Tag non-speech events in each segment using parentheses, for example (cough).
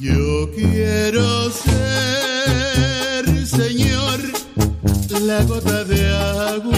Yo quiero ser, Señor, la gota de agua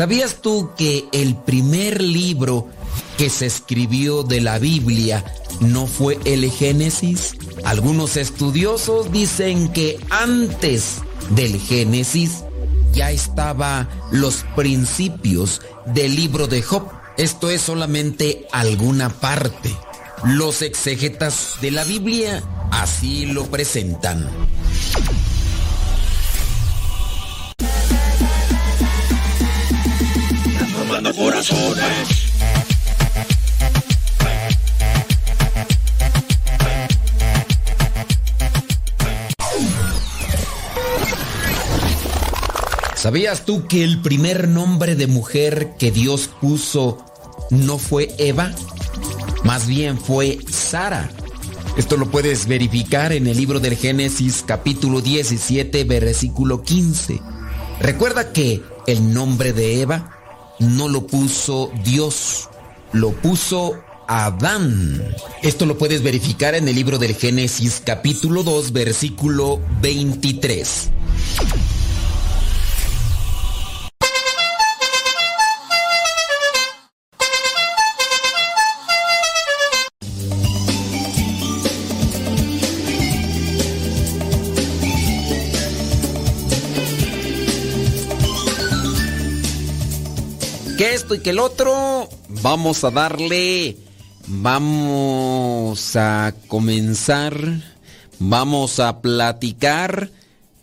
¿Sabías tú que el primer libro que se escribió de la Biblia no fue el Génesis? Algunos estudiosos dicen que antes del Génesis ya estaba los principios del libro de Job. Esto es solamente alguna parte. Los exegetas de la Biblia así lo presentan. ¿Sabías tú que el primer nombre de mujer que Dios puso no fue Eva? Más bien fue Sara. Esto lo puedes verificar en el libro del Génesis capítulo 17 versículo 15. Recuerda que el nombre de Eva no lo puso Dios, lo puso Adán. Esto lo puedes verificar en el libro del Génesis capítulo 2 versículo 23. Y que el otro. Vamos a darle. Vamos a comenzar. Vamos a platicar.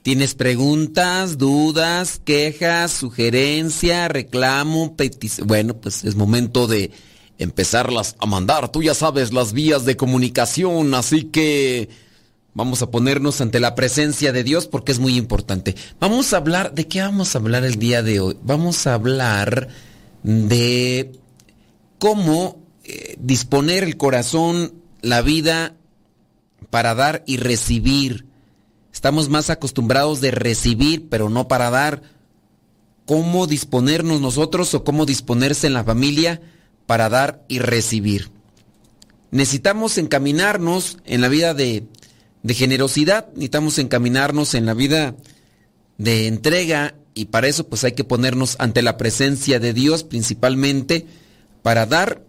¿Tienes preguntas, dudas, quejas, sugerencia, reclamo, petición? Bueno, pues es momento de empezarlas a mandar. Tú ya sabes las vías de comunicación, así que vamos a ponernos ante la presencia de Dios porque es muy importante. Vamos a hablar, ¿de qué vamos a hablar el día de hoy? Vamos a hablar de cómo eh, disponer el corazón, la vida para dar y recibir. Estamos más acostumbrados de recibir, pero no para dar. ¿Cómo disponernos nosotros o cómo disponerse en la familia para dar y recibir? Necesitamos encaminarnos en la vida de, de generosidad, necesitamos encaminarnos en la vida de entrega y para eso pues hay que ponernos ante la presencia de Dios principalmente para dar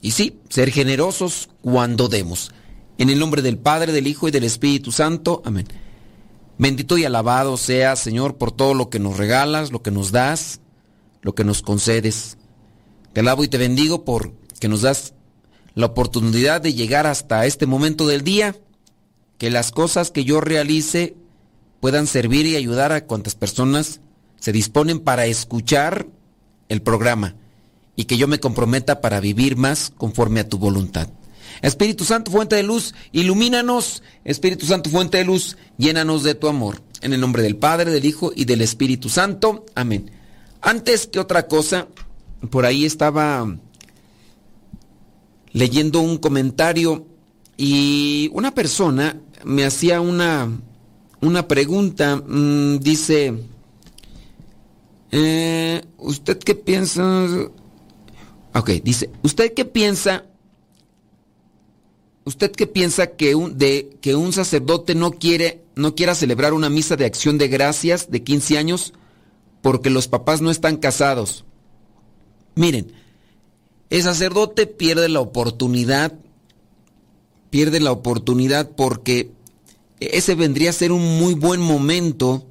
y sí, ser generosos cuando demos. En el nombre del Padre, del Hijo y del Espíritu Santo. Amén. Bendito y alabado sea, Señor, por todo lo que nos regalas, lo que nos das, lo que nos concedes. Te alabo y te bendigo por que nos das la oportunidad de llegar hasta este momento del día, que las cosas que yo realice puedan servir y ayudar a cuantas personas se disponen para escuchar el programa y que yo me comprometa para vivir más conforme a tu voluntad. Espíritu Santo, fuente de luz, ilumínanos. Espíritu Santo, fuente de luz, llénanos de tu amor. En el nombre del Padre, del Hijo y del Espíritu Santo. Amén. Antes que otra cosa, por ahí estaba leyendo un comentario y una persona me hacía una, una pregunta, mm, dice, eh, ¿usted qué piensa? Ok, dice, ¿usted qué piensa? ¿Usted qué piensa que un, de, que un sacerdote no quiere, no quiera celebrar una misa de acción de gracias de 15 años porque los papás no están casados? Miren, el sacerdote pierde la oportunidad, pierde la oportunidad porque ese vendría a ser un muy buen momento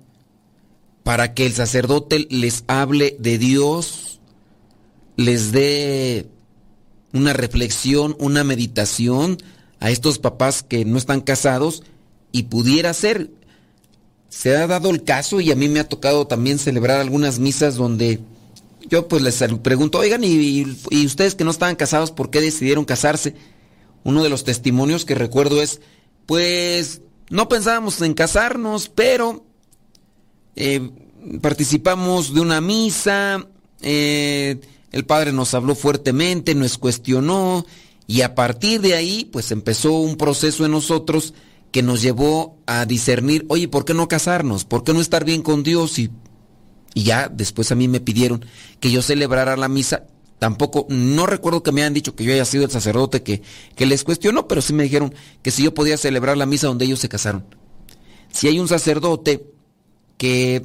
para que el sacerdote les hable de Dios, les dé una reflexión, una meditación a estos papás que no están casados y pudiera ser. Se ha dado el caso y a mí me ha tocado también celebrar algunas misas donde yo pues les pregunto, oigan, ¿y, y ustedes que no estaban casados, por qué decidieron casarse? Uno de los testimonios que recuerdo es, pues no pensábamos en casarnos, pero eh, participamos de una misa, eh, el padre nos habló fuertemente, nos cuestionó y a partir de ahí pues empezó un proceso en nosotros que nos llevó a discernir, oye, ¿por qué no casarnos? ¿Por qué no estar bien con Dios? Y, y ya después a mí me pidieron que yo celebrara la misa Tampoco, no recuerdo que me hayan dicho que yo haya sido el sacerdote que, que les cuestionó, pero sí me dijeron que si yo podía celebrar la misa donde ellos se casaron. Si hay un sacerdote que,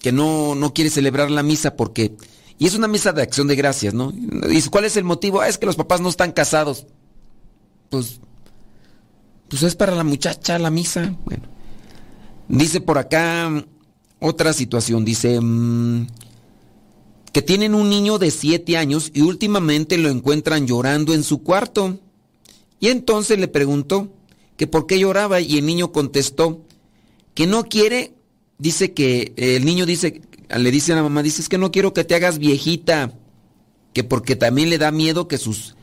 que no, no quiere celebrar la misa porque... Y es una misa de acción de gracias, ¿no? Y ¿cuál es el motivo? Ah, es que los papás no están casados. Pues, Pues es para la muchacha la misa. Bueno. Dice por acá otra situación. Dice mm, que tienen un niño de 7 años y últimamente lo encuentran llorando en su cuarto. Y entonces le preguntó que por qué lloraba y el niño contestó que no quiere, dice que el niño dice, le dice a la mamá, dice es que no quiero que te hagas viejita, que porque también le da miedo que sus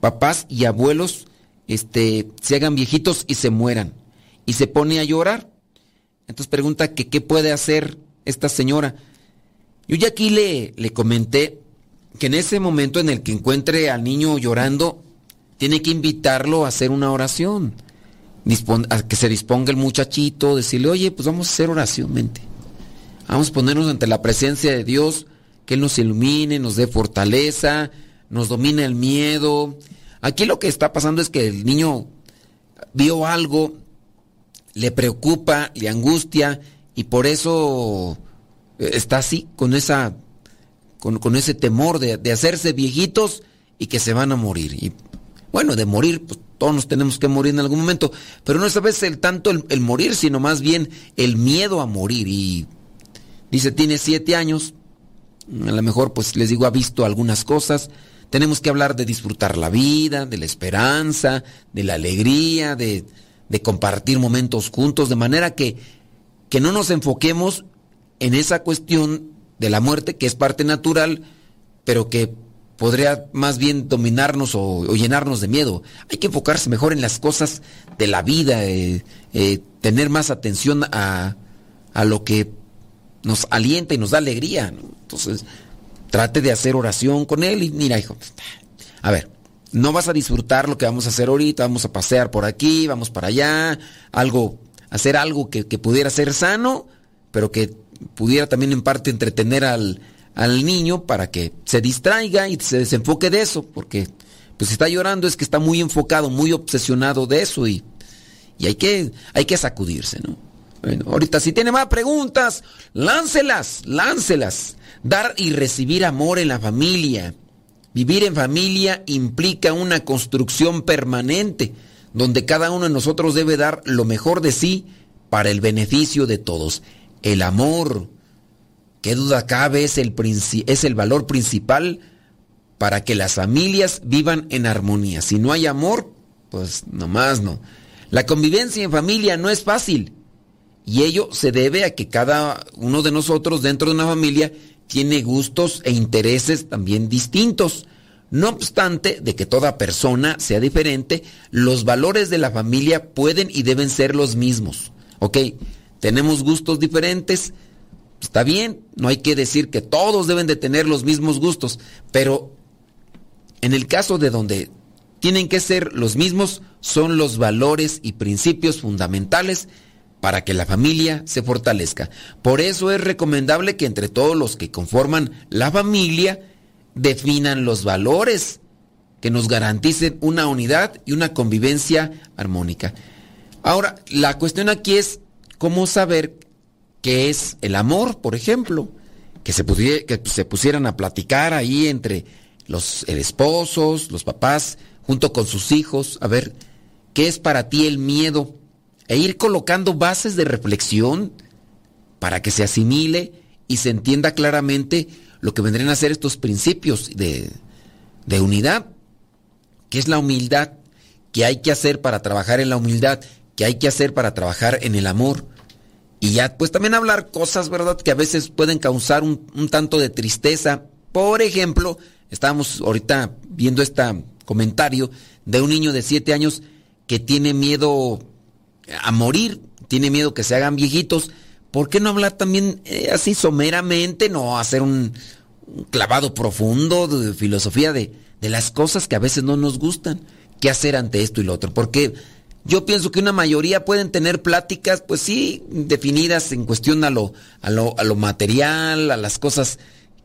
papás y abuelos este, se hagan viejitos y se mueran. Y se pone a llorar. Entonces pregunta que qué puede hacer esta señora. Yo ya aquí le, le comenté que en ese momento en el que encuentre al niño llorando, tiene que invitarlo a hacer una oración. a que se disponga el muchachito, decirle, oye, pues vamos a hacer oración, mente. Vamos a ponernos ante la presencia de Dios, que Él nos ilumine, nos dé fortaleza, nos domine el miedo. Aquí lo que está pasando es que el niño vio algo, le preocupa, le angustia y por eso está así, con esa con, ese temor de, de, hacerse viejitos y que se van a morir. Y bueno, de morir, pues todos nos tenemos que morir en algún momento, pero no es a veces el, tanto el, morir, sino más bien el miedo a morir. Y dice, tiene siete años, a lo mejor pues les digo, ha visto algunas cosas. Tenemos que hablar de disfrutar la vida, de la esperanza, de la alegría, de, de compartir momentos juntos, de manera que, que no nos enfoquemos en esa cuestión de la muerte, que es parte natural, pero que podría más bien dominarnos o, llenarnos de miedo. Hay que enfocarse mejor en las cosas de la vida, eh, eh, tener más atención a, a, lo que nos alienta y nos da alegría. Entonces, trate de hacer oración con él y mira, hijo, a ver, no vas a disfrutar lo que vamos a hacer ahorita, vamos a pasear por aquí, vamos para allá, algo, hacer algo que pudiera ser sano, pero que pudiera también en parte entretener al, al niño para que se distraiga y se desenfoque de eso, porque pues si está llorando es que está muy enfocado, muy obsesionado de eso y, y hay, que, hay que sacudirse, ¿no? Bueno, ahorita si tiene más preguntas, láncelas, láncelas. Dar y recibir amor en la familia. Vivir en familia implica una construcción permanente, donde cada uno de nosotros debe dar lo mejor de sí para el beneficio de todos. El amor, qué duda cabe, es el, es el valor principal para que las familias vivan en armonía. Si no hay amor, pues nomás no. La convivencia en familia no es fácil y ello se debe a que cada uno de nosotros dentro de una familia tiene gustos e intereses también distintos. No obstante de que toda persona sea diferente, los valores de la familia pueden y deben ser los mismos. ¿Ok? Tenemos gustos diferentes, Está bien, no hay que decir que todos deben de tener los mismos gustos, pero en el caso de donde tienen que ser los mismos, son los valores y principios fundamentales para que la familia se fortalezca. Por eso es recomendable que entre todos los que conforman la familia definan los valores que nos garanticen una unidad y una convivencia armónica. Ahora, la cuestión aquí es cómo saber que es el amor, por ejemplo, que se, que se pusieran a platicar ahí entre los esposos, los papás, junto con sus hijos, a ver, ¿qué es para ti el miedo? E ir colocando bases de reflexión para que se asimile y se entienda claramente lo que vendrían a ser estos principios de, de unidad, que es la humildad, que hay que hacer para trabajar en la humildad, que hay que hacer para trabajar en el amor y ya, pues también hablar cosas, ¿verdad? Que a veces pueden causar un, tanto de tristeza. Por ejemplo, estábamos ahorita viendo este comentario de un niño de 7 años que tiene miedo a morir, tiene miedo que se hagan viejitos. ¿Por qué no hablar también eh, así someramente, no hacer un, clavado profundo de filosofía de, de las cosas que a veces no nos gustan? ¿Qué hacer ante esto y lo otro? Porque yo pienso que una mayoría pueden tener pláticas, pues sí, definidas en cuestión a lo, a lo, a lo material, a las cosas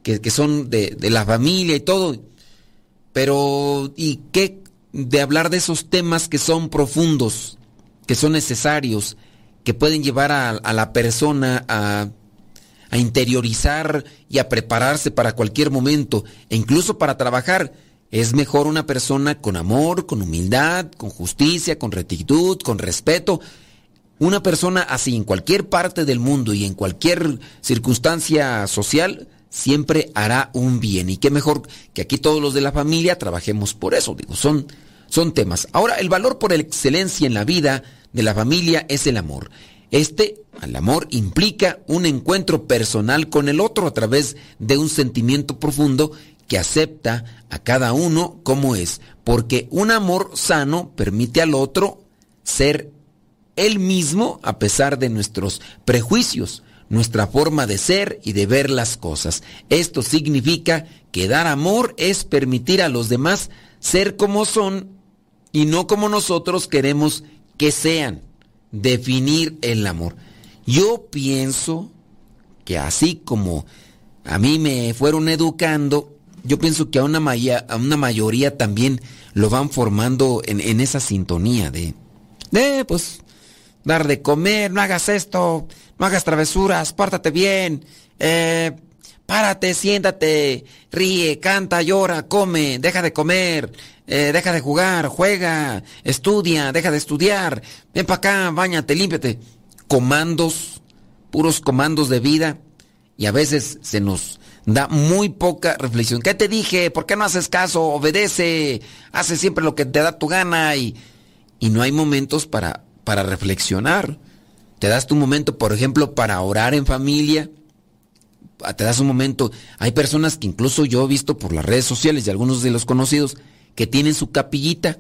que, son de, la familia y todo. Pero, ¿y qué de hablar de esos temas que son profundos, que son necesarios, que pueden llevar a, a la persona a, a interiorizar y a prepararse para cualquier momento, e incluso para trabajar? Es mejor una persona con amor, con humildad, con justicia, con rectitud, con respeto. Una persona así en cualquier parte del mundo y en cualquier circunstancia social siempre hará un bien. Y qué mejor que aquí todos los de la familia trabajemos por eso. Digo, son, son temas. Ahora, el valor por excelencia en la vida de la familia es el amor. Este, el amor, implica un encuentro personal con el otro a través de un sentimiento profundo que acepta a cada uno como es, porque un amor sano permite al otro ser él mismo a pesar de nuestros prejuicios, nuestra forma de ser y de ver las cosas. Esto significa que dar amor es permitir a los demás ser como son y no como nosotros queremos que sean. Definir el amor. Yo pienso que así como a mí me fueron educando, yo pienso que a una, a una mayoría también lo van formando en, esa sintonía de, de, pues, dar de comer, no hagas esto, no hagas travesuras, pórtate bien, eh, párate, siéntate, ríe, canta, llora, come, deja de comer, eh, deja de jugar, juega, estudia, deja de estudiar, ven para acá, bañate, límpiate. Comandos, puros comandos de vida, y a veces se nos da muy poca reflexión. ¿Qué te dije? ¿Por qué no haces caso? Obedece, hace siempre lo que te da tu gana y, y no hay momentos para, para reflexionar. Te das tu momento, por ejemplo, para orar en familia. Te das un momento. Hay personas que incluso yo he visto por las redes sociales y algunos de los conocidos que tienen su capillita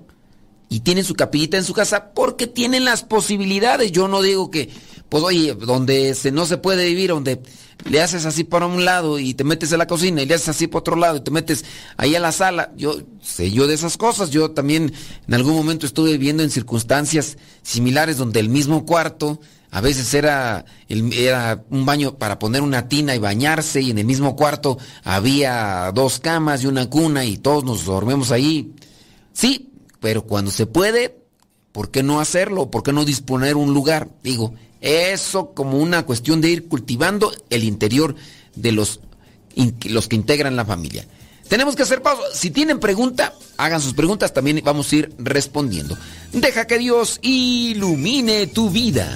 y tienen su capillita en su casa porque tienen las posibilidades. Yo no digo que, pues oye, donde se, no se puede vivir, donde le haces así para un lado y te metes a la cocina y le haces así para otro lado y te metes ahí a la sala. Yo sé yo de esas cosas. Yo también en algún momento estuve viviendo en circunstancias similares donde el mismo cuarto a veces era, era un baño para poner una tina y bañarse y en el mismo cuarto había dos camas y una cuna y todos nos dormimos ahí. Sí, pero cuando se puede, ¿por qué no hacerlo? ¿Por qué no disponer un lugar? Digo, eso como una cuestión de ir cultivando el interior de los, los que integran la familia. Tenemos que hacer pausa. Si tienen pregunta, hagan sus preguntas, también vamos a ir respondiendo. Deja que Dios ilumine tu vida.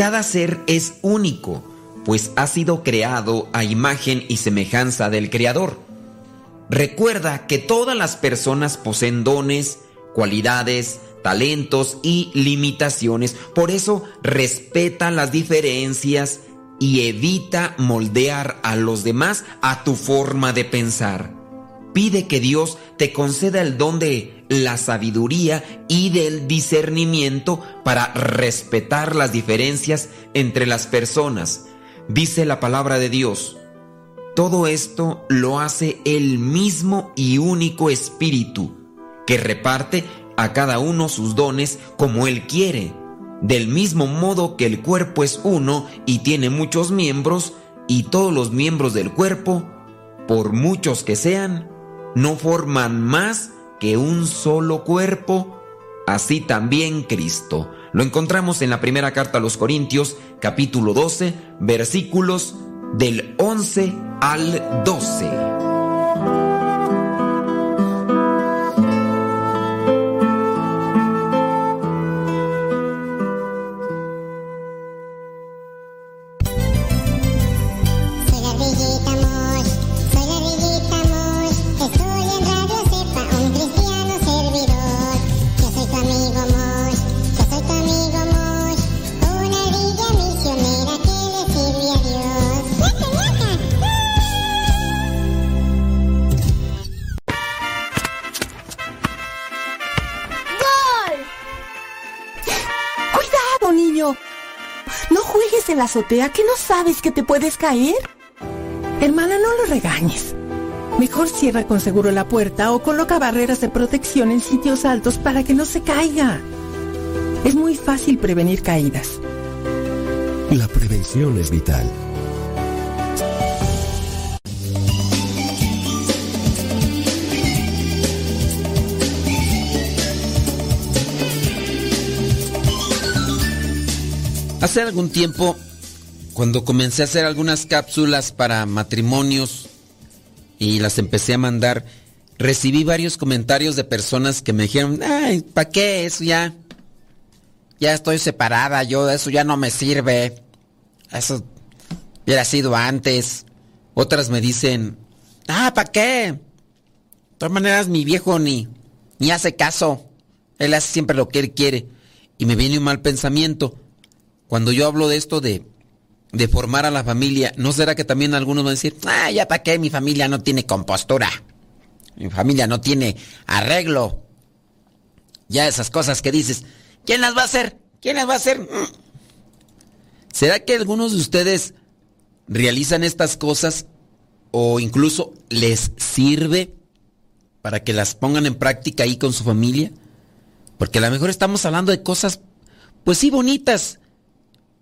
Cada ser es único, pues ha sido creado a imagen y semejanza del Creador. Recuerda que todas las personas poseen dones, cualidades, talentos y limitaciones. Por eso respeta las diferencias y evita moldear a los demás a tu forma de pensar. Pide que Dios te conceda el don de la sabiduría y del discernimiento para respetar las diferencias entre las personas. Dice la palabra de Dios. Todo esto lo hace el mismo y único Espíritu, que reparte a cada uno sus dones como Él quiere. Del mismo modo que el cuerpo es uno y tiene muchos miembros, y todos los miembros del cuerpo, por muchos que sean, no forman más que un solo cuerpo, así también Cristo. Lo encontramos en la primera carta a los Corintios, capítulo 12, versículos del 11 al 12. Azotea, que no sabes que te puedes caer. Hermana, no lo regañes. Mejor cierra con seguro la puerta o coloca barreras de protección en sitios altos para que no se caiga. Es muy fácil prevenir caídas. La prevención es vital. Hace algún tiempo, cuando comencé a hacer algunas cápsulas para matrimonios y las empecé a mandar, recibí varios comentarios de personas que me dijeron, ay, ¿para qué eso ya? Ya estoy separada, yo eso ya no me sirve. Eso hubiera sido antes. Otras me dicen, ah, ¿para qué? De todas maneras, mi viejo ni, ni hace caso. Él hace siempre lo que él quiere. Y me viene un mal pensamiento. Cuando yo hablo de esto de, de formar a la familia, ¿no será que también algunos van a decir, ah, ya para qué, mi familia no tiene compostura? Mi familia no tiene arreglo. Ya esas cosas que dices, ¿quién las va a hacer? ¿Quién las va a hacer? Mm. ¿Será que algunos de ustedes realizan estas cosas o incluso les sirve para que las pongan en práctica ahí con su familia? Porque a lo mejor estamos hablando de cosas, pues sí, bonitas,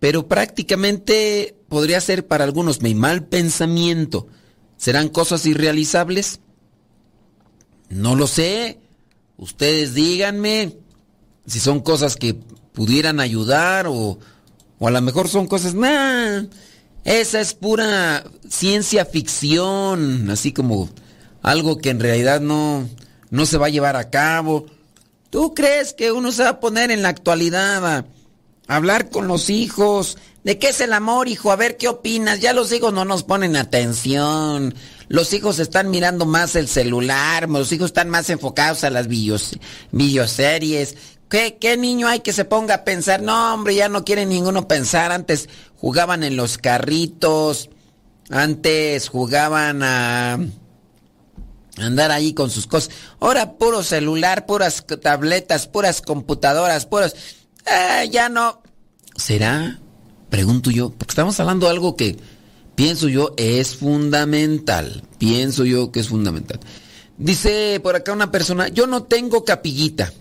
pero prácticamente podría ser para algunos mi mal pensamiento. ¿Serán cosas irrealizables? No lo sé. Ustedes díganme si son cosas que pudieran ayudar o, o a lo mejor son cosas... Nah, esa es pura ciencia ficción, así como algo que en realidad no, no se va a llevar a cabo. ¿Tú crees que uno se va a poner en la actualidad a hablar con los hijos. ¿De qué es el amor, hijo? A ver qué opinas. Ya los hijos no nos ponen atención. Los hijos están mirando más el celular. Los hijos están más enfocados a las videos, videoseries. ¿Qué, ¿Qué niño hay que se ponga a pensar? No, hombre, ya no quiere ninguno pensar. Antes jugaban en los carritos. Antes jugaban a andar ahí con sus cosas. Ahora puro celular, puras tabletas, puras computadoras, puros... Eh, ya no. ¿Será? Pregunto yo, porque estamos hablando de algo que pienso yo es fundamental. Pienso yo que es fundamental. Dice por acá una persona, yo no tengo capillita,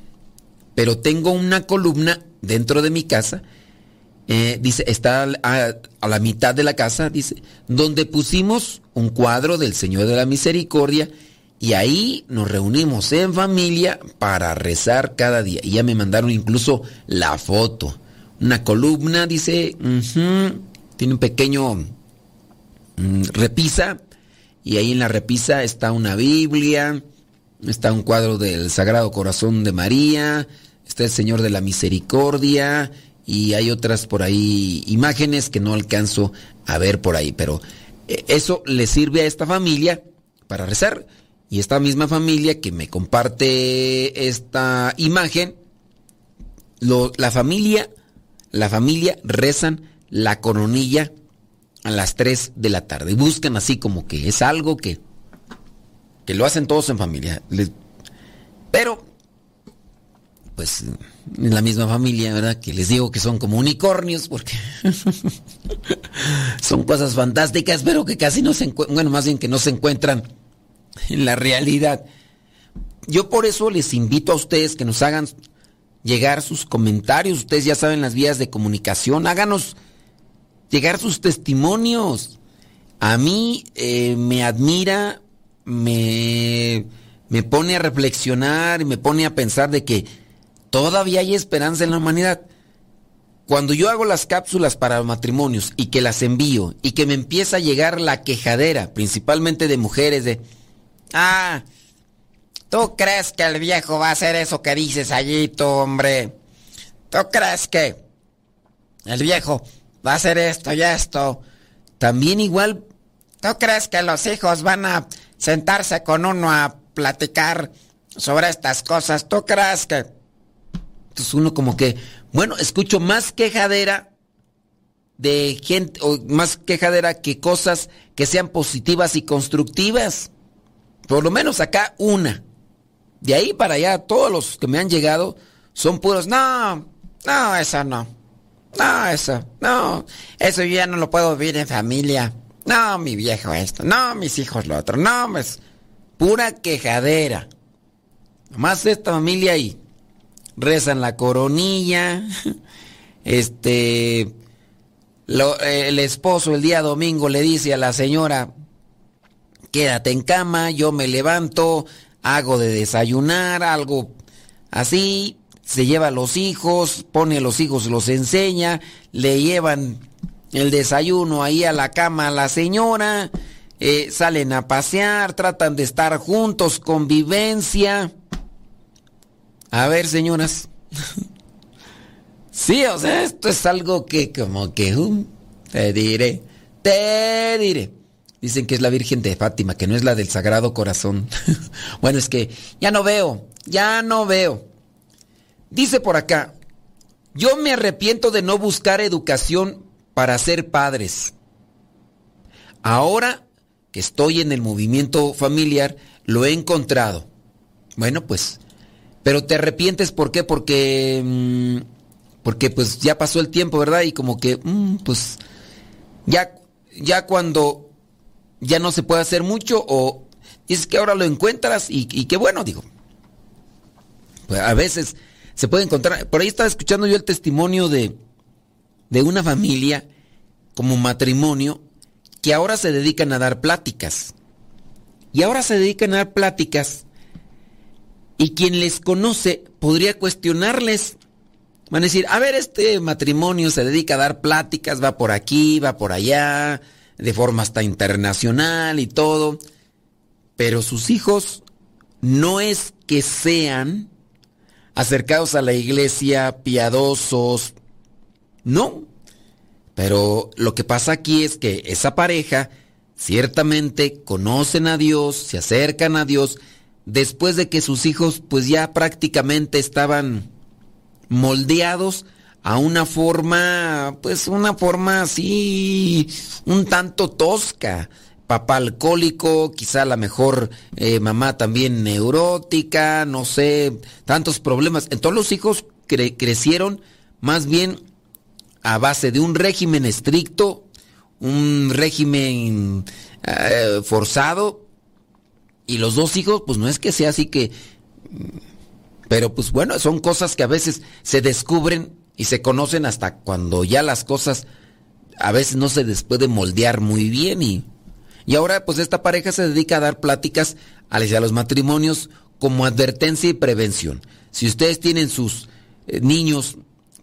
pero tengo una columna dentro de mi casa. Eh, dice, está a, a, la mitad de la casa, dice, donde pusimos un cuadro del Señor de la Misericordia y ahí nos reunimos en familia para rezar cada día. Y ya me mandaron incluso la foto. Una columna, dice, tiene un pequeño mm, repisa. Y ahí en la repisa está una Biblia, está un cuadro del Sagrado Corazón de María, está el Señor de la Misericordia y hay otras por ahí imágenes que no alcanzo a ver por ahí. Pero eh, eso le sirve a esta familia para rezar. Y esta misma familia que me comparte esta imagen, la familia, la familia rezan la coronilla a las 3 de la tarde. Y buscan así como que es algo que, que lo hacen todos en familia. pero, pues, en la misma familia, ¿verdad? Que les digo que son como unicornios porque (laughs) son cosas fantásticas, pero que casi no se encuentran, bueno, más bien que no se encuentran en la realidad. Yo por eso les invito a ustedes que nos hagan llegar sus comentarios. Ustedes ya saben las vías de comunicación. Háganos llegar sus testimonios. A mí eh, me admira, me, me pone a reflexionar y me pone a pensar de que todavía hay esperanza en la humanidad. Cuando yo hago las cápsulas para matrimonios y que las envío y que me empieza a llegar la quejadera, principalmente de mujeres, de Ah, ¿tú crees que el viejo va a hacer eso que dices allí, tú, hombre? ¿Tú crees que el viejo va a hacer esto y esto? También igual, ¿tú crees que los hijos van a sentarse con uno a platicar sobre estas cosas? ¿Tú crees que...? Entonces uno como que, bueno, escucho más quejadera de gente, o más quejadera que cosas que sean positivas y constructivas. Por lo menos acá una. De ahí para allá, todos los que me han llegado son puros, no, no, esa no. No, eso, no, eso yo ya no lo puedo vivir en familia. No, mi viejo esto, no, mis hijos lo otro, no, es pura quejadera. Nomás esta familia ahí. Rezan la coronilla. (laughs) Este. el esposo el día domingo le dice a la señora: Quédate en cama, yo me levanto, hago de desayunar, algo así. Se lleva a los hijos, pone a los hijos, los enseña, le llevan el desayuno ahí a la cama a la señora, eh, salen a pasear, tratan de estar juntos, convivencia. A ver, señoras. (laughs) sí, o sea, esto es algo que como que... Um, te diré, te diré. Dicen que es la Virgen de Fátima, que no es la del Sagrado Corazón. (laughs) bueno, es que ya no veo, ya no veo. Dice por acá, yo me arrepiento de no buscar educación para ser padres. Ahora que estoy en el movimiento familiar, lo he encontrado. Bueno, pues pero te arrepientes, ¿por qué? Porque, mm, porque pues ya pasó el tiempo, ¿verdad? Y como que, mm, pues, ya, ya cuando ya no se puede hacer mucho o dices que ahora lo encuentras y, qué bueno, digo. Pues a veces se puede encontrar, por ahí estaba escuchando yo el testimonio de, de una familia como matrimonio que ahora se dedican a dar pláticas. Y ahora se dedican a dar pláticas y quien les conoce podría cuestionarles. Van a decir, a ver, este matrimonio se dedica a dar pláticas, va por aquí, va por allá, de forma hasta internacional y todo. Pero sus hijos no es que sean acercados a la iglesia, piadosos, no. Pero lo que pasa aquí es que esa pareja ciertamente conocen a Dios, se acercan a Dios, después de que sus hijos pues ya prácticamente estaban moldeados a una forma, pues una forma así, un tanto tosca. Papá alcohólico, quizá la mejor eh, mamá también neurótica, no sé, tantos problemas. Entonces los hijos crecieron más bien a base de un régimen estricto, un régimen eh, forzado, y los dos hijos, pues no es que sea así que... Pero pues bueno, son cosas que a veces se descubren y se conocen hasta cuando ya las cosas a veces no se les puede moldear muy bien y... Y ahora pues esta pareja se dedica a dar pláticas a los matrimonios como advertencia y prevención. Si ustedes tienen sus eh, niños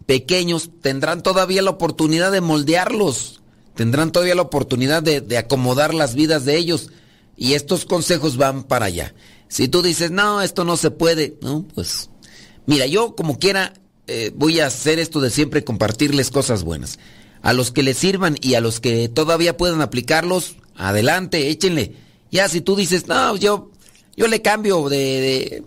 pequeños, tendrán todavía la oportunidad de moldearlos, tendrán todavía la oportunidad de, de acomodar las vidas de ellos. Y estos consejos van para allá. Si tú dices, no, esto no se puede, no, pues mira, yo como quiera eh, voy a hacer esto de siempre compartirles cosas buenas. A los que les sirvan y a los que todavía puedan aplicarlos, adelante, échenle. Ya si tú dices, no, yo, yo le cambio de, de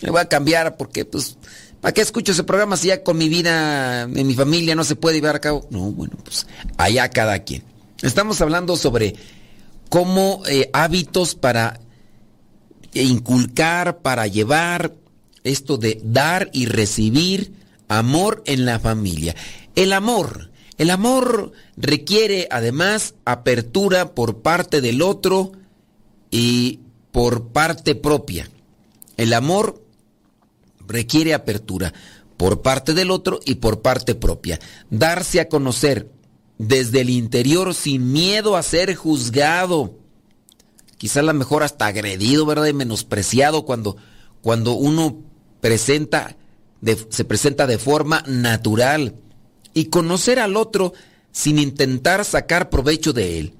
le voy a cambiar porque pues, ¿para qué escucho ese programa si ya con mi vida, en mi familia no se puede llevar a cabo? No, bueno, pues allá cada quien. Estamos hablando sobre como eh, hábitos para inculcar, para llevar esto de dar y recibir amor en la familia. El amor, el amor requiere además apertura por parte del otro y por parte propia. El amor requiere apertura por parte del otro y por parte propia. Darse a conocer desde el interior sin miedo a ser juzgado. Quizá a lo mejor hasta agredido, ¿verdad? Y menospreciado cuando, cuando uno presenta, se presenta de forma natural. Y conocer al otro sin intentar sacar provecho de él.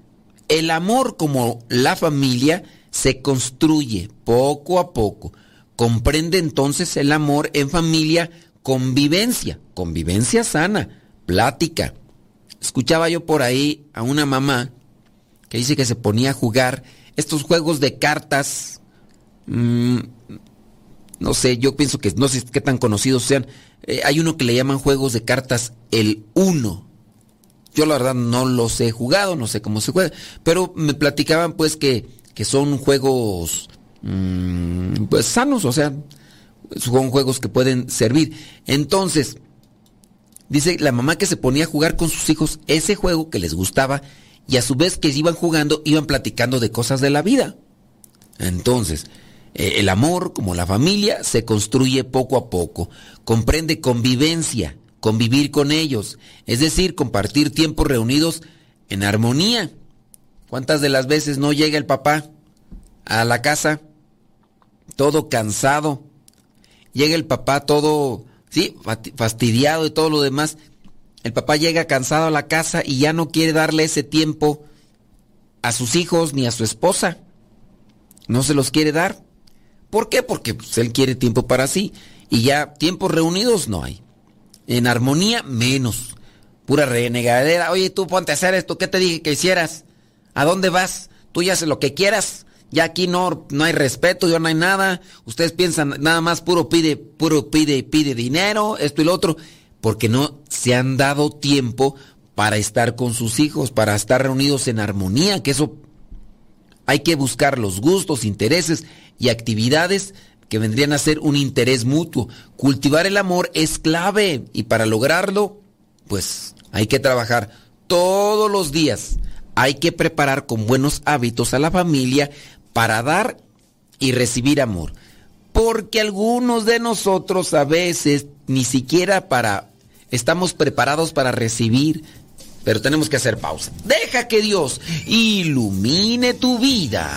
El amor como la familia se construye poco a poco. Comprende entonces el amor en familia convivencia, convivencia sana, plática, escuchaba yo por ahí a una mamá que dice que se ponía a jugar estos juegos de cartas. Mm, no sé, yo pienso que no sé qué tan conocidos sean. Eh, hay uno que le llaman juegos de cartas el uno. Yo la verdad no los he jugado, no sé cómo se juega, pero me platicaban pues que, que son juegos mm, pues sanos, o sea, son juegos que pueden servir. Entonces, Dice la mamá que se ponía a jugar con sus hijos ese juego que les gustaba y a su vez que iban jugando iban platicando de cosas de la vida. Entonces, el amor, como la familia, se construye poco a poco. Comprende convivencia, convivir con ellos, es decir, compartir tiempos reunidos en armonía. ¿Cuántas de las veces no llega el papá a la casa todo cansado? Llega el papá todo ¿sí? Fastidiado y todo lo demás. El papá llega cansado a la casa y ya no quiere darle ese tiempo a sus hijos ni a su esposa. No se los quiere dar. ¿Por qué? Porque pues, él quiere tiempo para sí. Y ya tiempos reunidos no hay. En armonía, menos. Pura renegadera. Oye, tú ponte a hacer esto. ¿Qué te dije que hicieras? ¿A dónde vas? Tú ya haces lo que quieras. Ya aquí no, no hay respeto, ya no hay nada. Ustedes piensan nada más puro pide, puro pide, pide dinero, esto y lo otro, porque no se han dado tiempo para estar con sus hijos, para estar reunidos en armonía, que eso hay que buscar los gustos, intereses y actividades que vendrían a ser un interés mutuo. Cultivar el amor es clave y para lograrlo, pues hay que trabajar todos los días. Hay que preparar con buenos hábitos a la familia para dar y recibir amor. Porque algunos de nosotros a veces ni siquiera para estamos preparados para recibir, pero tenemos que hacer pausa. Deja que Dios ilumine tu vida.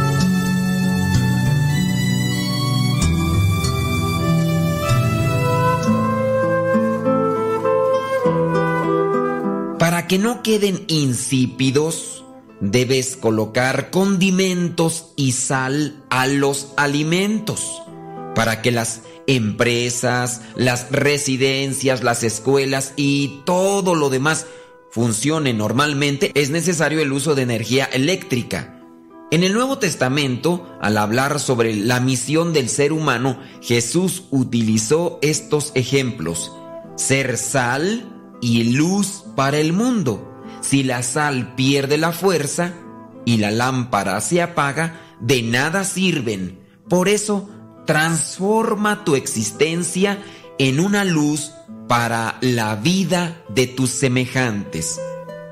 Que no queden insípidos, debes colocar condimentos y sal a los alimentos para que las empresas, las residencias, las escuelas y todo lo demás funcione normalmente, es necesario el uso de energía eléctrica. En el Nuevo Testamento, al hablar sobre la misión del ser humano, Jesús utilizó estos ejemplos. Ser sal, y luz para el mundo. Si la sal pierde la fuerza y la lámpara se apaga, de nada sirven. Por eso, transforma tu existencia en una luz para la vida de tus semejantes.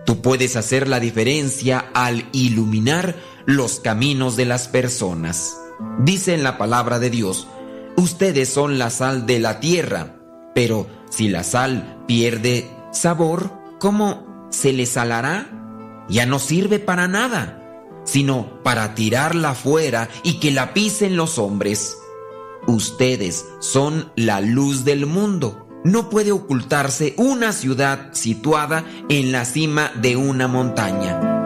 Tú puedes hacer la diferencia al iluminar los caminos de las personas. Dice en la palabra de Dios, ustedes son la sal de la tierra, pero si la sal pierde sabor, ¿cómo se le salará? Ya no sirve para nada, sino para tirarla fuera y que la pisen los hombres. Ustedes son la luz del mundo. No puede ocultarse una ciudad situada en la cima de una montaña.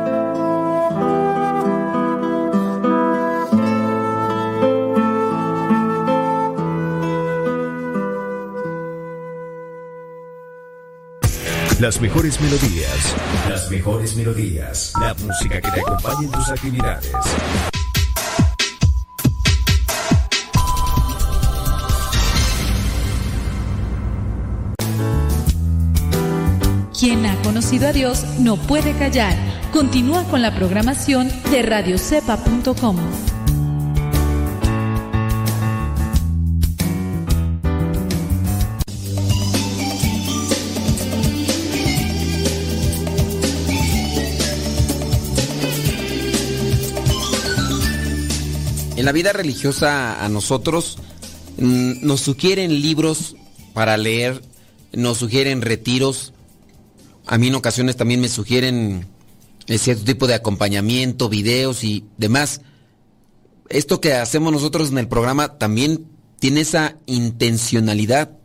Las mejores melodías. Las mejores melodías. La música que te acompañe en tus actividades. Quien ha conocido a Dios no puede callar. Continúa con la programación de radiocepa.com. En la vida religiosa a nosotros mm, nos sugieren libros para leer, nos sugieren retiros, a mí en ocasiones también me sugieren eh, cierto tipo de acompañamiento, videos y demás. Esto que hacemos nosotros en el programa también tiene esa intencionalidad.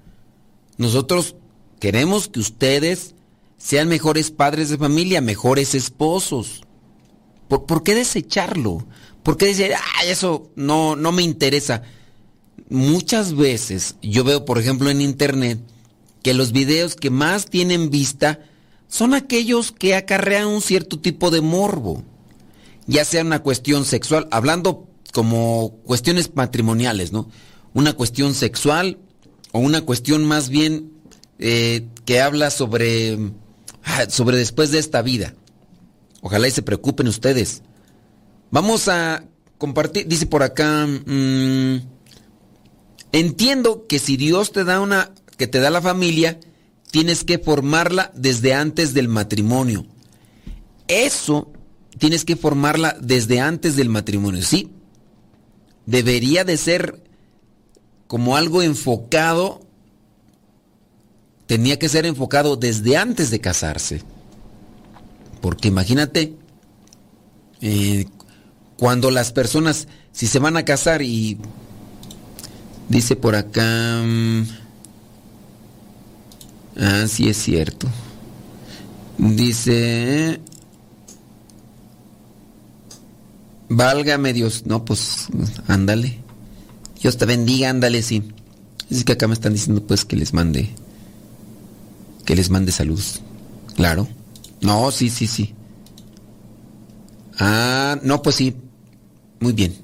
Nosotros queremos que ustedes sean mejores padres de familia, mejores esposos. ¿Por, qué desecharlo? ¿Por qué decir, ah, eso no, no me interesa? Muchas veces yo veo, por ejemplo, en internet, que los videos que más tienen vista son aquellos que acarrean un cierto tipo de morbo, ya sea una cuestión sexual, hablando como cuestiones matrimoniales, ¿no? Una cuestión sexual o una cuestión más bien eh, que habla sobre, ah, sobre después de esta vida. Ojalá y se preocupen ustedes. Vamos a compartir, dice por acá, mm, entiendo que si Dios te da una, que te da la familia, tienes que formarla desde antes del matrimonio. Eso tienes que formarla desde antes del matrimonio, ¿sí? Debería de ser como algo enfocado, tenía que ser enfocado desde antes de casarse. Porque imagínate, eh, cuando las personas, si se van a casar y dice por acá... Mm, Ah, sí es cierto. Dice... Válgame Dios. No, pues ándale. Dios te bendiga, ándale, sí. Es que acá me están diciendo pues que les mande. Que les mande salud. Claro. No, sí, sí, sí. Ah, no, pues sí. Muy bien.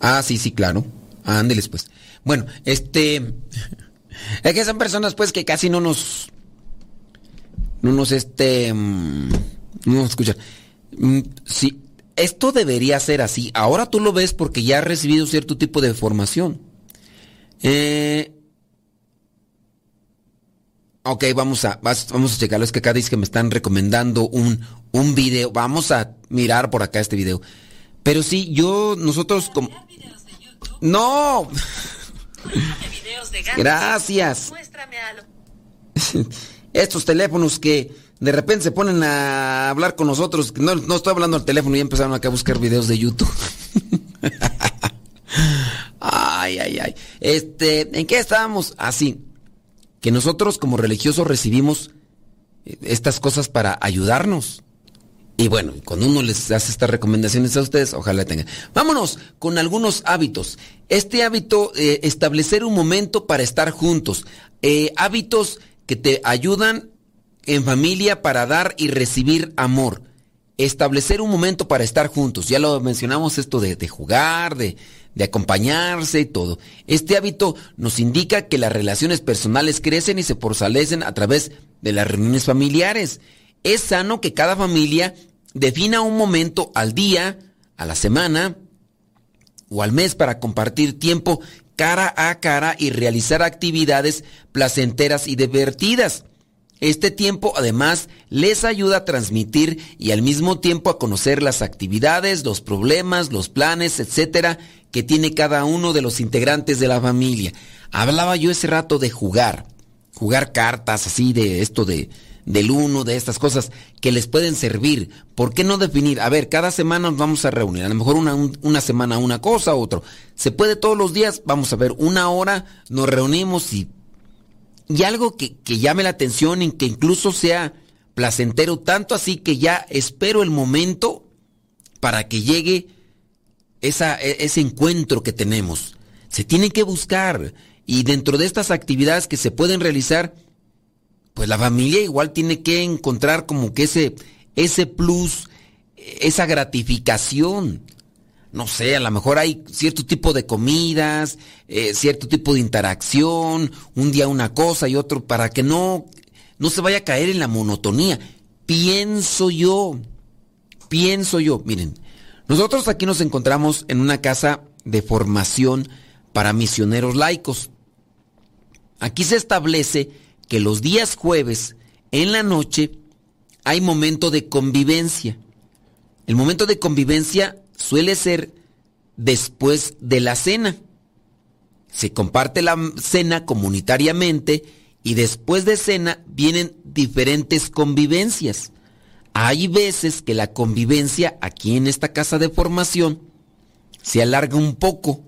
Ah, sí, sí, claro. Ándeles pues. Bueno, este... Es que son personas pues que casi no nos... No nos este... Mm, no nos escuchan. Mm, sí, esto debería ser así. Ahora tú lo ves porque ya has recibido cierto tipo de formación. Eh, ok, vamos a, vamos a checarlo. Es que acá dice que me están recomendando un, un video. Vamos a mirar por acá este video. Pero sí, yo, nosotros como... No. Gracias. (laughs) Estos teléfonos que de repente se ponen a hablar con nosotros, no, no estoy hablando al teléfono y empezaron acá a buscar videos de YouTube. (laughs) ay, ay, ay. Este, ¿en qué estábamos? Así, que nosotros como religiosos recibimos estas cosas para ayudarnos. Y bueno, cuando uno les hace estas recomendaciones a ustedes, ojalá tengan. Vámonos con algunos hábitos. Este hábito, eh, establecer un momento para estar juntos. Eh, hábitos que te ayudan en familia para dar y recibir amor. Establecer un momento para estar juntos. Ya lo mencionamos esto de, jugar, de, de acompañarse y todo. Este hábito nos indica que las relaciones personales crecen y se fortalecen a través de las reuniones familiares. Es sano que cada familia defina un momento al día, a la semana o al mes para compartir tiempo cara a cara y realizar actividades placenteras y divertidas. Este tiempo además les ayuda a transmitir y al mismo tiempo a conocer las actividades, los problemas, los planes, etcétera, que tiene cada uno de los integrantes de la familia. Hablaba yo ese rato de jugar, jugar cartas así de esto de del uno, de estas cosas que les pueden servir. ¿Por qué no definir? A ver, cada semana nos vamos a reunir, a lo mejor una, una semana una cosa, otro. Se puede todos los días, vamos a ver, una hora nos reunimos y, y algo que, que llame la atención y que incluso sea placentero, tanto así que ya espero el momento para que llegue esa, e, ese encuentro que tenemos. Se tiene que buscar y dentro de estas actividades que se pueden realizar, pues la familia igual tiene que encontrar como que ese, ese plus, esa gratificación. No sé, a lo mejor hay cierto tipo de comidas, eh, cierto tipo de interacción, un día una cosa y otro, para que no, no se vaya a caer en la monotonía. Pienso yo, pienso yo, miren, nosotros aquí nos encontramos en una casa de formación para misioneros laicos. Aquí se establece que los días jueves en la noche hay momento de convivencia. El momento de convivencia suele ser después de la cena. Se comparte la cena comunitariamente y después de cena vienen diferentes convivencias. Hay veces que la convivencia aquí en esta casa de formación se alarga un poco.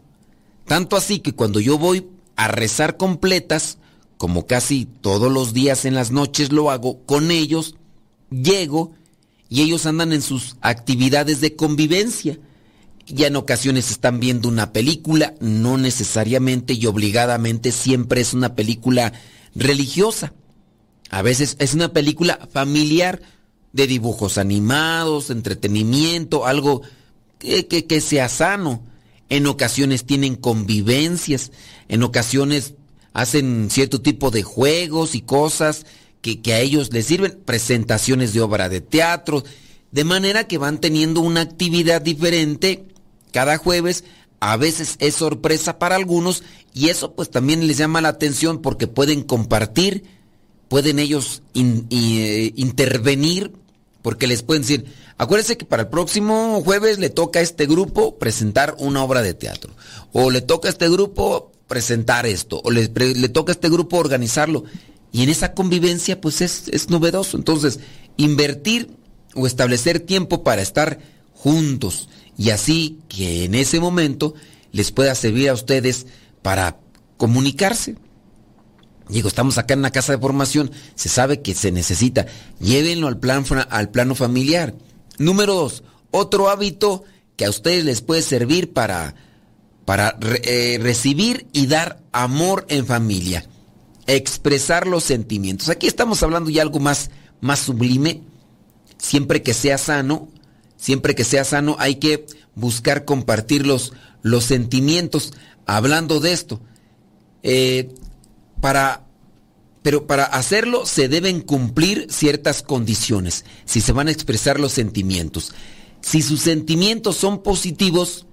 Tanto así que cuando yo voy a rezar completas, como casi todos los días en las noches lo hago, con ellos llego y ellos andan en sus actividades de convivencia. Ya en ocasiones están viendo una película, no necesariamente y obligadamente siempre es una película religiosa. A veces es una película familiar de dibujos animados, entretenimiento, algo que, que, sea sano. En ocasiones tienen convivencias, en ocasiones hacen cierto tipo de juegos y cosas que, a ellos les sirven, presentaciones de obra de teatro, de manera que van teniendo una actividad diferente cada jueves, a veces es sorpresa para algunos y eso pues también les llama la atención porque pueden compartir, pueden ellos eh, intervenir, porque les pueden decir, acuérdense que para el próximo jueves le toca a este grupo presentar una obra de teatro, o le toca a este grupo presentar esto, o le toca a este grupo organizarlo. Y en esa convivencia pues es, es novedoso. Entonces, invertir o establecer tiempo para estar juntos y así que en ese momento les pueda servir a ustedes para comunicarse. Digo, estamos acá en una casa de formación, se sabe que se necesita. Llévenlo al, plan, al plano familiar. Número dos, otro hábito que a ustedes les puede servir para, para eh, recibir y dar amor en familia expresar los sentimientos. Aquí estamos hablando ya algo más, más sublime. Siempre que sea sano, siempre que sea sano, hay que buscar compartir los, los sentimientos. Hablando de esto, eh, para, pero para hacerlo se deben cumplir ciertas condiciones. Si se van a expresar los sentimientos. Si sus sentimientos son positivos,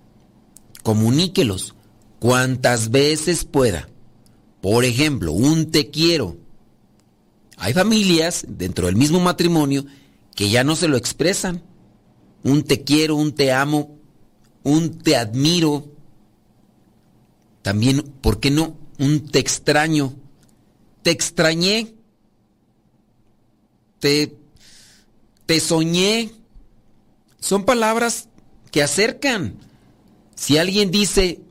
comuníquelos cuantas veces pueda. Por ejemplo, un te quiero. Hay familias dentro del mismo matrimonio que ya no se lo expresan. Un te quiero, un te amo, un te admiro. También, ¿por qué no? Un te extraño. Te extrañé. Te, te soñé. Son palabras que acercan. Si alguien dice,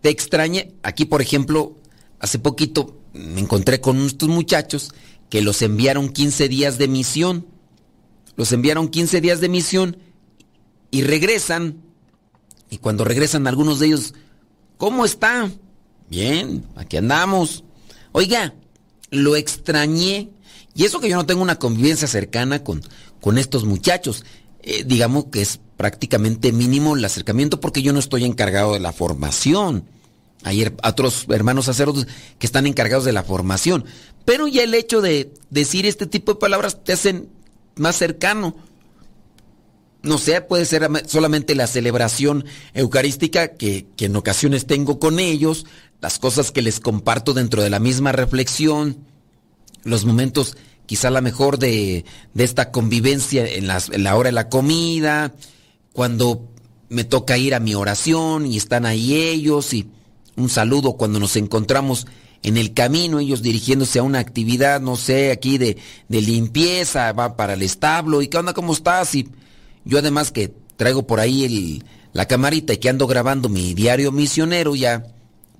te extrañe. Aquí, por ejemplo, hace poquito me encontré con estos muchachos que los enviaron 15 días de misión. Los enviaron 15 días de misión y regresan. Y cuando regresan algunos de ellos, ¿cómo está? Bien, aquí andamos. Oiga, lo extrañé. Y eso que yo no tengo una convivencia cercana con, con estos muchachos. Eh, digamos que es prácticamente mínimo el acercamiento porque yo no estoy encargado de la formación. Hay otros hermanos sacerdotes que están encargados de la formación. Pero ya el hecho de decir este tipo de palabras te hacen más cercano. No sé, puede ser solamente la celebración eucarística que, que en ocasiones tengo con ellos, las cosas que les comparto dentro de la misma reflexión, los momentos quizá la mejor de, de esta convivencia en, la hora de la comida, cuando me toca ir a mi oración y están ahí ellos y un saludo cuando nos encontramos en el camino, ellos dirigiéndose a una actividad, no sé, aquí de, de limpieza, va para el establo y qué onda, ¿cómo estás? Y yo además que traigo por ahí el, la camarita y que ando grabando mi diario misionero, ya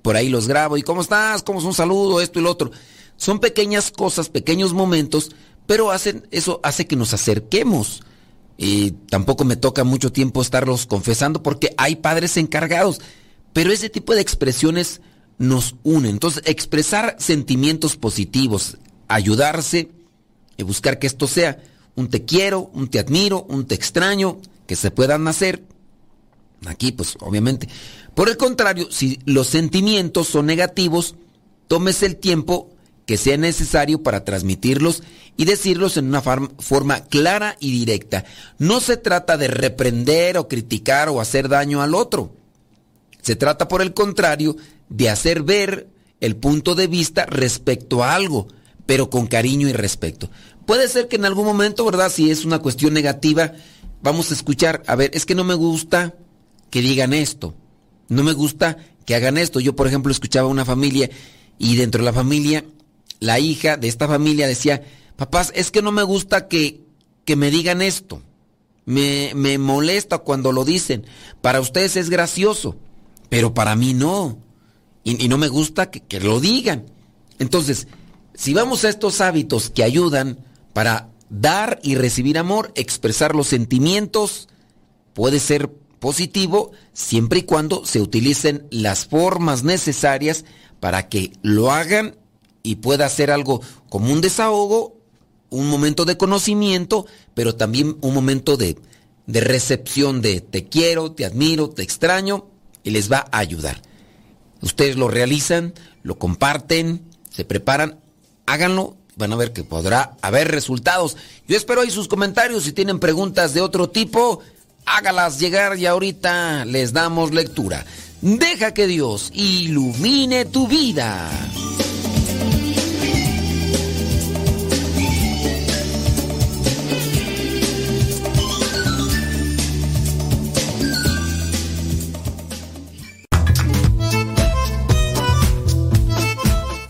por ahí los grabo y ¿cómo estás? ¿Cómo es un saludo? Esto y lo otro. Son pequeñas cosas, pequeños momentos, pero hacen, eso hace que nos acerquemos y tampoco me toca mucho tiempo estarlos confesando porque hay padres encargados. Pero ese tipo de expresiones nos unen. Entonces, expresar sentimientos positivos, ayudarse y buscar que esto sea un te quiero, un te admiro, un te extraño, que se puedan hacer. Aquí, pues, obviamente. Por el contrario, si los sentimientos son negativos, tómese el tiempo que sea necesario para transmitirlos y decirlos en una forma clara y directa. No se trata de reprender o criticar o hacer daño al otro. Se trata, por el contrario, de hacer ver el punto de vista respecto a algo, pero con cariño y respeto. Puede ser que en algún momento, ¿verdad? Si es una cuestión negativa, vamos a escuchar, a ver, es que no me gusta que digan esto, no me gusta que hagan esto. Yo, por ejemplo, escuchaba una familia y dentro de la familia, la hija de esta familia decía, papás, es que no me gusta que, que me digan esto. Me, me molesta cuando lo dicen. Para ustedes es gracioso, pero para mí no. Y, no me gusta que, que lo digan. Entonces, si vamos a estos hábitos que ayudan para dar y recibir amor, expresar los sentimientos, puede ser positivo siempre y cuando se utilicen las formas necesarias para que lo hagan y pueda ser algo como un desahogo, un momento de conocimiento, pero también un momento de, de recepción de te quiero, te admiro, te extraño y les va a ayudar. Ustedes lo realizan, lo comparten, se preparan, háganlo, van a ver que podrá haber resultados. Yo espero ahí sus comentarios, si tienen preguntas de otro tipo, hágalas llegar y ahorita les damos lectura. Deja que Dios ilumine tu vida.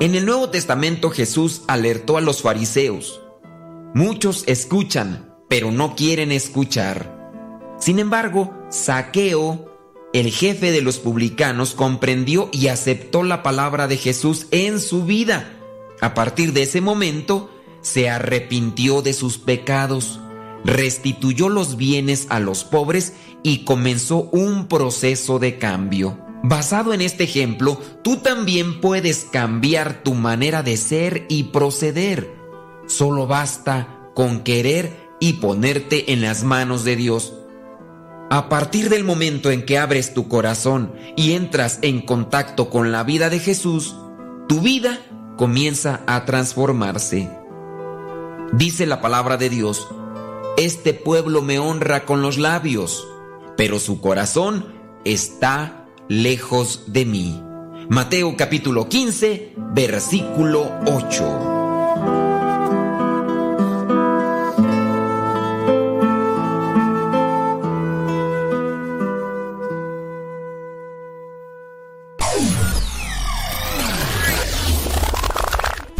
En el Nuevo Testamento Jesús alertó a los fariseos. Muchos escuchan, pero no quieren escuchar. Sin embargo, Saqueo, el jefe de los publicanos, comprendió y aceptó la palabra de Jesús en su vida. A partir de ese momento, se arrepintió de sus pecados, restituyó los bienes a los pobres y comenzó un proceso de cambio. Basado en este ejemplo, tú también puedes cambiar tu manera de ser y proceder. Solo basta con querer y ponerte en las manos de Dios. A partir del momento en que abres tu corazón y entras en contacto con la vida de Jesús, tu vida comienza a transformarse. Dice la palabra de Dios, este pueblo me honra con los labios, pero su corazón está lejos de mí. Mateo capítulo 15, versículo 8.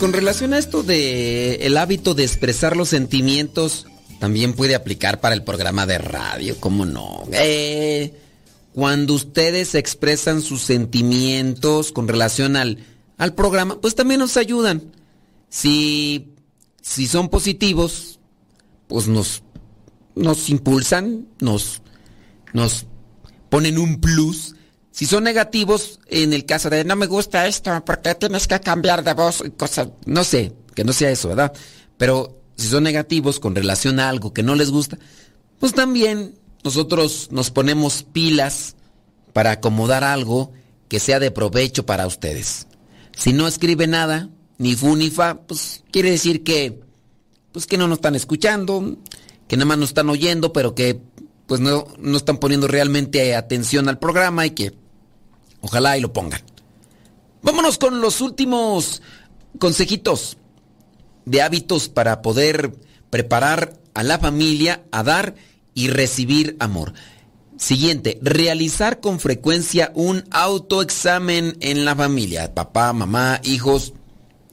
Con relación a esto de el hábito de expresar los sentimientos, también puede aplicar para el programa de radio, ¿cómo no? Eh, cuando ustedes expresan sus sentimientos con relación al, al programa, pues también nos ayudan. Si, si son positivos, pues nos, nos impulsan, nos, nos ponen un plus si son negativos, en el caso de no me gusta esto, porque tienes que cambiar de voz? Cosas, no sé, que no sea eso, ¿verdad? Pero si son negativos con relación a algo que no les gusta, pues también nosotros nos ponemos pilas para acomodar algo que sea de provecho para ustedes. Si no escribe nada, ni fu ni fa, pues quiere decir que pues que no nos están escuchando, que nada más nos están oyendo, pero que pues no, no están poniendo realmente atención al programa y que ojalá y lo pongan. Vámonos con los últimos consejitos de hábitos para poder preparar a la familia a dar y recibir amor. Siguiente, realizar con frecuencia un autoexamen en la familia, papá, mamá, hijos.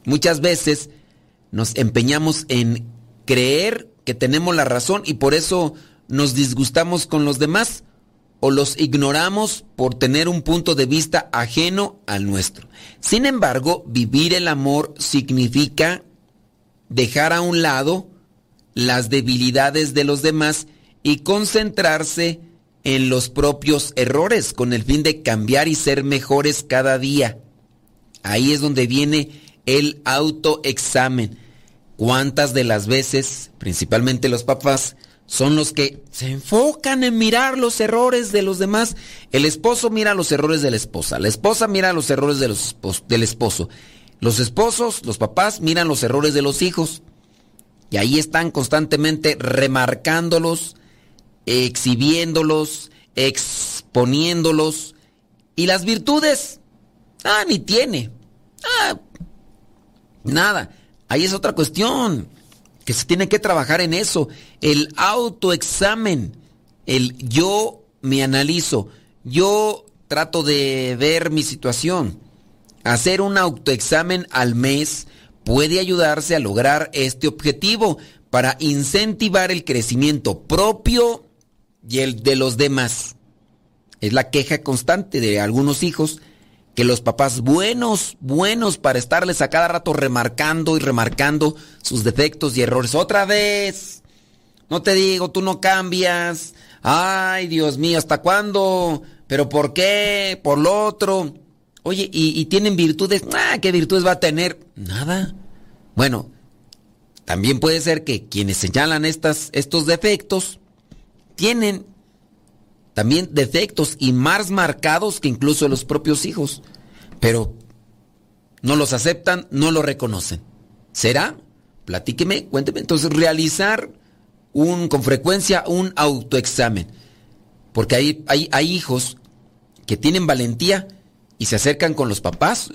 Muchas veces nos empeñamos en creer que tenemos la razón y por eso nos disgustamos con los demás o los ignoramos por tener un punto de vista ajeno al nuestro. Sin embargo, vivir el amor significa dejar a un lado las debilidades de los demás y concentrarse en los propios errores con el fin de cambiar y ser mejores cada día. Ahí es donde viene el autoexamen. ¿Cuántas de las veces, principalmente los papás, son los que se enfocan en mirar los errores de los demás? El esposo mira los errores de la esposa, la esposa mira los errores del esposo. Los esposos, los papás, miran los errores de los hijos. Y ahí están constantemente remarcándolos, exhibiéndolos, exponiéndolos. Y las virtudes, ah, ni tiene. Ah, nada. Ahí es otra cuestión, que se tiene que trabajar en eso. El autoexamen, el yo me analizo, yo trato de ver mi situación. Hacer un autoexamen al mes puede ayudarse a lograr este objetivo para incentivar el crecimiento propio y el de los demás. Es la queja constante de algunos hijos que los papás buenos, buenos para estarles a cada rato remarcando y remarcando sus defectos y errores. Otra vez. No te digo, tú no cambias. Ay, Dios mío, ¿hasta cuándo? ¿Pero por qué? ¿Por lo otro? Oye, ¿y, tienen virtudes? Ah, ¿qué virtudes va a tener? Nada. Bueno, también puede ser que quienes señalan estas, estos defectos tienen también defectos y más marcados que incluso los propios hijos, pero no los aceptan, no lo reconocen. ¿Será? Platíqueme, cuénteme. Entonces, realizar un, con frecuencia un autoexamen. Porque hay, hay, hay hijos que tienen valentía y se acercan con los papás,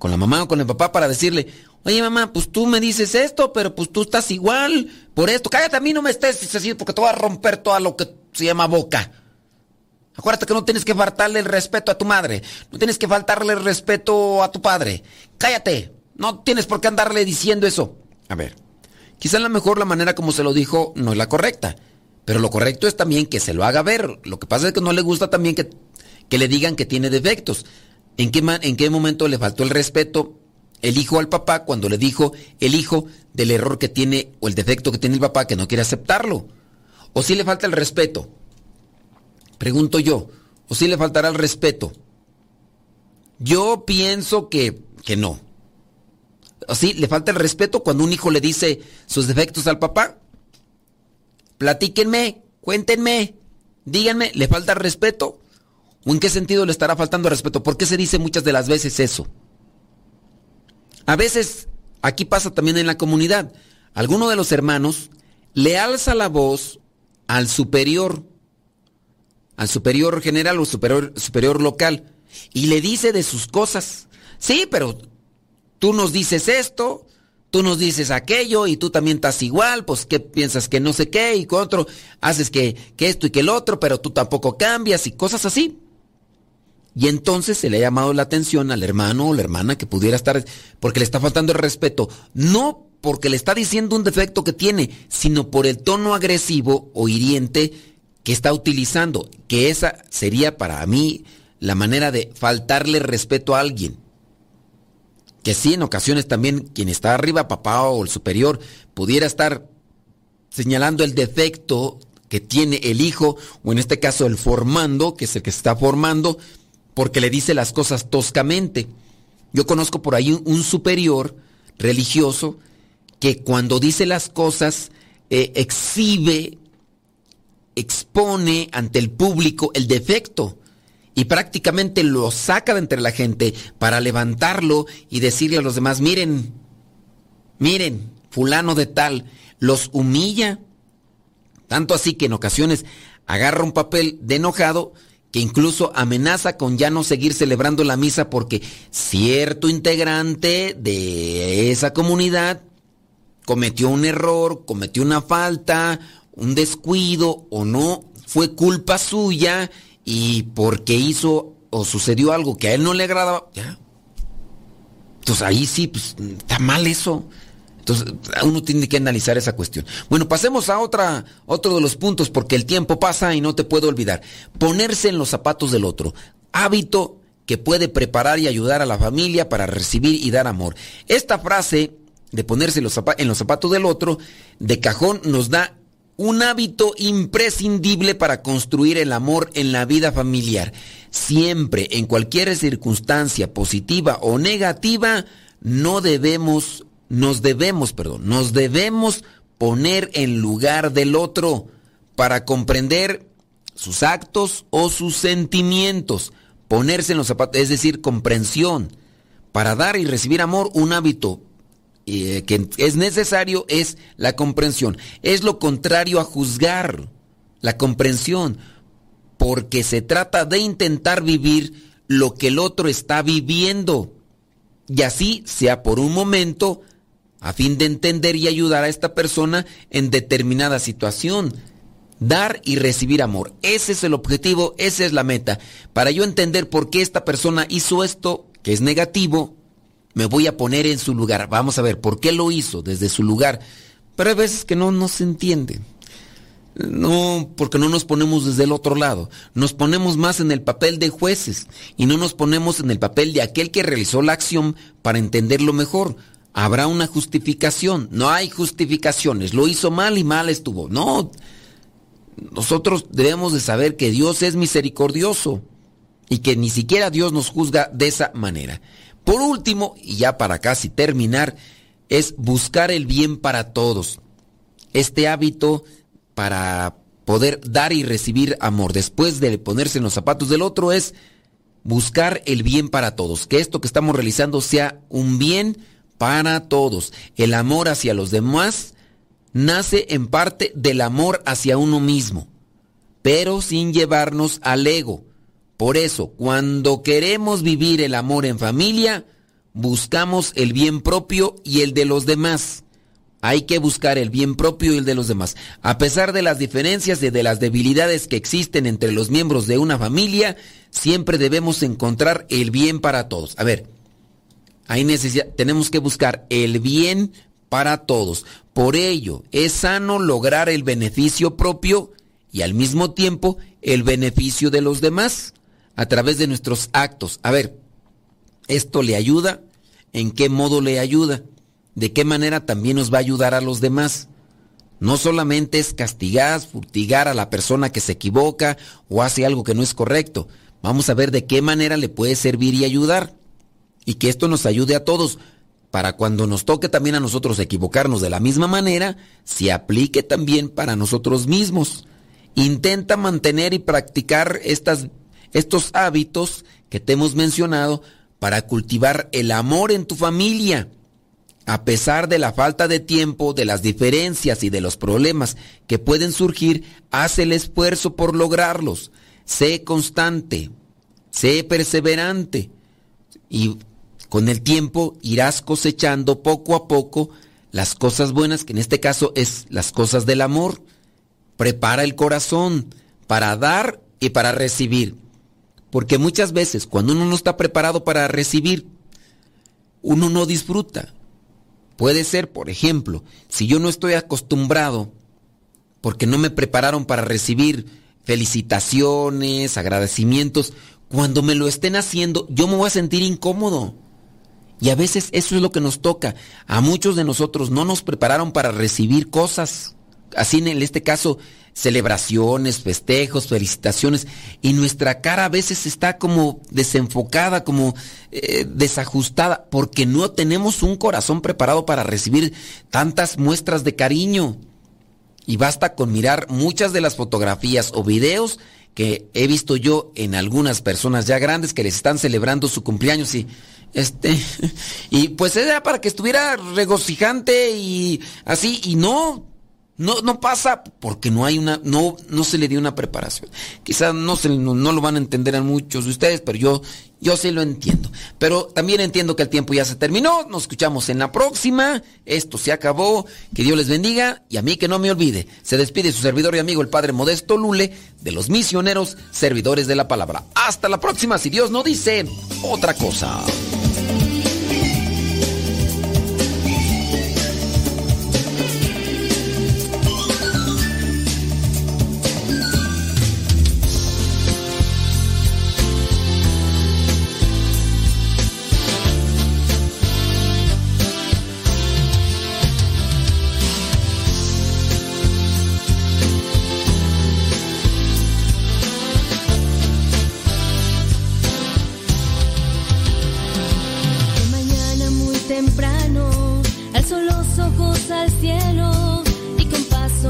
con la mamá o con el papá para decirle, oye mamá, pues tú me dices esto, pero pues tú estás igual por esto. Cállate, a mí no me estés diciendo porque te voy a romper todo lo que se llama boca. Acuérdate que no tienes que faltarle el respeto a tu madre. No tienes que faltarle el respeto a tu padre. Cállate. No tienes por qué andarle diciendo eso. A ver, quizá a lo mejor la manera como se lo dijo no es la correcta. Pero lo correcto es también que se lo haga ver. Lo que pasa es que no le gusta también que, que le digan que tiene defectos. ¿En qué, ¿En qué momento le faltó el respeto el hijo al papá cuando le dijo el hijo del error que tiene o el defecto que tiene el papá que no quiere aceptarlo? ¿O si le falta el respeto? Pregunto yo, ¿o si le faltará el respeto? Yo pienso que, que no. ¿O sí le falta el respeto cuando un hijo le dice sus defectos al papá? Platíquenme, cuéntenme, díganme, ¿le falta el respeto? ¿O en qué sentido le estará faltando el respeto? ¿Por qué se dice muchas de las veces eso? A veces, aquí pasa también en la comunidad, alguno de los hermanos le alza la voz al superior al superior general o superior, superior local y le dice de sus cosas. Sí, pero tú nos dices esto, tú nos dices aquello y tú también estás igual, pues qué piensas que no sé qué y con otro haces que, que esto y que el otro, pero tú tampoco cambias y cosas así. Y entonces se le ha llamado la atención al hermano o la hermana que pudiera estar, porque le está faltando el respeto, no porque le está diciendo un defecto que tiene, sino por el tono agresivo o hiriente que está utilizando, que esa sería para mí la manera de faltarle respeto a alguien. Que sí, en ocasiones también quien está arriba, papá o el superior, pudiera estar señalando el defecto que tiene el hijo, o en este caso el formando, que es el que se está formando, porque le dice las cosas toscamente. Yo conozco por ahí un superior religioso que cuando dice las cosas eh, exhibe, expone ante el público el defecto y prácticamente lo saca de entre la gente para levantarlo y decirle a los demás, miren, miren, fulano de tal, los humilla. Tanto así que en ocasiones agarra un papel de enojado que incluso amenaza con ya no seguir celebrando la misa porque cierto integrante de esa comunidad cometió un error, cometió una falta, un descuido o no, fue culpa suya y porque hizo o sucedió algo que a él no le agradaba, ya. Entonces ahí sí, pues está mal eso. Entonces, uno tiene que analizar esa cuestión. Bueno, pasemos a otra, otro de los puntos, porque el tiempo pasa y no te puedo olvidar. Ponerse en los zapatos del otro. Hábito que puede preparar y ayudar a la familia para recibir y dar amor. Esta frase de ponerse en los zapatos del otro, de cajón, nos da un hábito imprescindible para construir el amor en la vida familiar. Siempre, en cualquier circunstancia positiva o negativa, no debemos nos debemos, perdón, nos debemos poner en lugar del otro para comprender sus actos o sus sentimientos, ponerse en los zapatos, es decir, comprensión. Para dar y recibir amor, un hábito eh, que es necesario es la comprensión. Es lo contrario a juzgar, la comprensión, porque se trata de intentar vivir lo que el otro está viviendo. Y así, sea por un momento, a fin de entender y ayudar a esta persona en determinada situación. Dar y recibir amor. Ese es el objetivo, esa es la meta. Para yo entender por qué esta persona hizo esto, que es negativo, me voy a poner en su lugar. Vamos a ver por qué lo hizo desde su lugar. Pero hay veces que no, no se entiende. No, porque no nos ponemos desde el otro lado. Nos ponemos más en el papel de jueces y no nos ponemos en el papel de aquel que realizó la acción para entenderlo mejor habrá una justificación. No hay justificaciones. Lo hizo mal y mal estuvo. No. Nosotros debemos de saber que Dios es misericordioso y que ni siquiera Dios nos juzga de esa manera. Por último, y ya para casi terminar, es buscar el bien para todos. Este hábito para poder dar y recibir amor después de ponerse en los zapatos del otro es buscar el bien para todos. Que esto que estamos realizando sea un bien para todos. El amor hacia los demás nace en parte del amor hacia uno mismo, pero sin llevarnos al ego. Por eso, cuando queremos vivir el amor en familia, buscamos el bien propio y el de los demás. Hay que buscar el bien propio y el de los demás. A pesar de las diferencias y de las debilidades que existen entre los miembros de una familia, siempre debemos encontrar el bien para todos. A ver, hay necesidad, tenemos que buscar el bien para todos. Por ello, es sano lograr el beneficio propio y al mismo tiempo el beneficio de los demás a través de nuestros actos. A ver, ¿esto le ayuda? ¿En qué modo le ayuda? ¿De qué manera también nos va a ayudar a los demás? No solamente es castigar, furtigar a la persona que se equivoca o hace algo que no es correcto. Vamos a ver de qué manera le puede servir y ayudar y que esto nos ayude a todos para cuando nos toque también a nosotros equivocarnos de la misma manera, se aplique también para nosotros mismos. Intenta mantener y practicar estas, estos hábitos que te hemos mencionado para cultivar el amor en tu familia. A pesar de la falta de tiempo, de las diferencias y de los problemas que pueden surgir, haz el esfuerzo por lograrlos. Sé constante, sé perseverante y con el tiempo irás cosechando poco a poco las cosas buenas, que en este caso es las cosas del amor. Prepara el corazón para dar y para recibir. Porque muchas veces cuando uno no está preparado para recibir, uno no disfruta. Puede ser, por ejemplo, si yo no estoy acostumbrado, porque no me prepararon para recibir felicitaciones, agradecimientos, cuando me lo estén haciendo, yo me voy a sentir incómodo. Y a veces eso es lo que nos toca. A muchos de nosotros no nos prepararon para recibir cosas. Así en este caso, celebraciones, festejos, felicitaciones, y nuestra cara a veces está como desenfocada, como eh, desajustada, porque no tenemos un corazón preparado para recibir tantas muestras de cariño. Y basta con mirar muchas de las fotografías o videos que he visto yo en algunas personas ya grandes que les están celebrando su cumpleaños y este (laughs) y pues era para que estuviera regocijante y así y no no, no pasa porque no hay una, no, no se le dio una preparación. Quizás no, se, no, lo van a entender a muchos de ustedes, pero yo, yo sí lo entiendo. Pero también entiendo que el tiempo ya se terminó. Nos escuchamos en la próxima. Esto se acabó. Que Dios les bendiga y a mí que no me olvide. Se despide su servidor y amigo el Padre Modesto Lule de los misioneros servidores de la palabra. Hasta la próxima si Dios no dice otra cosa.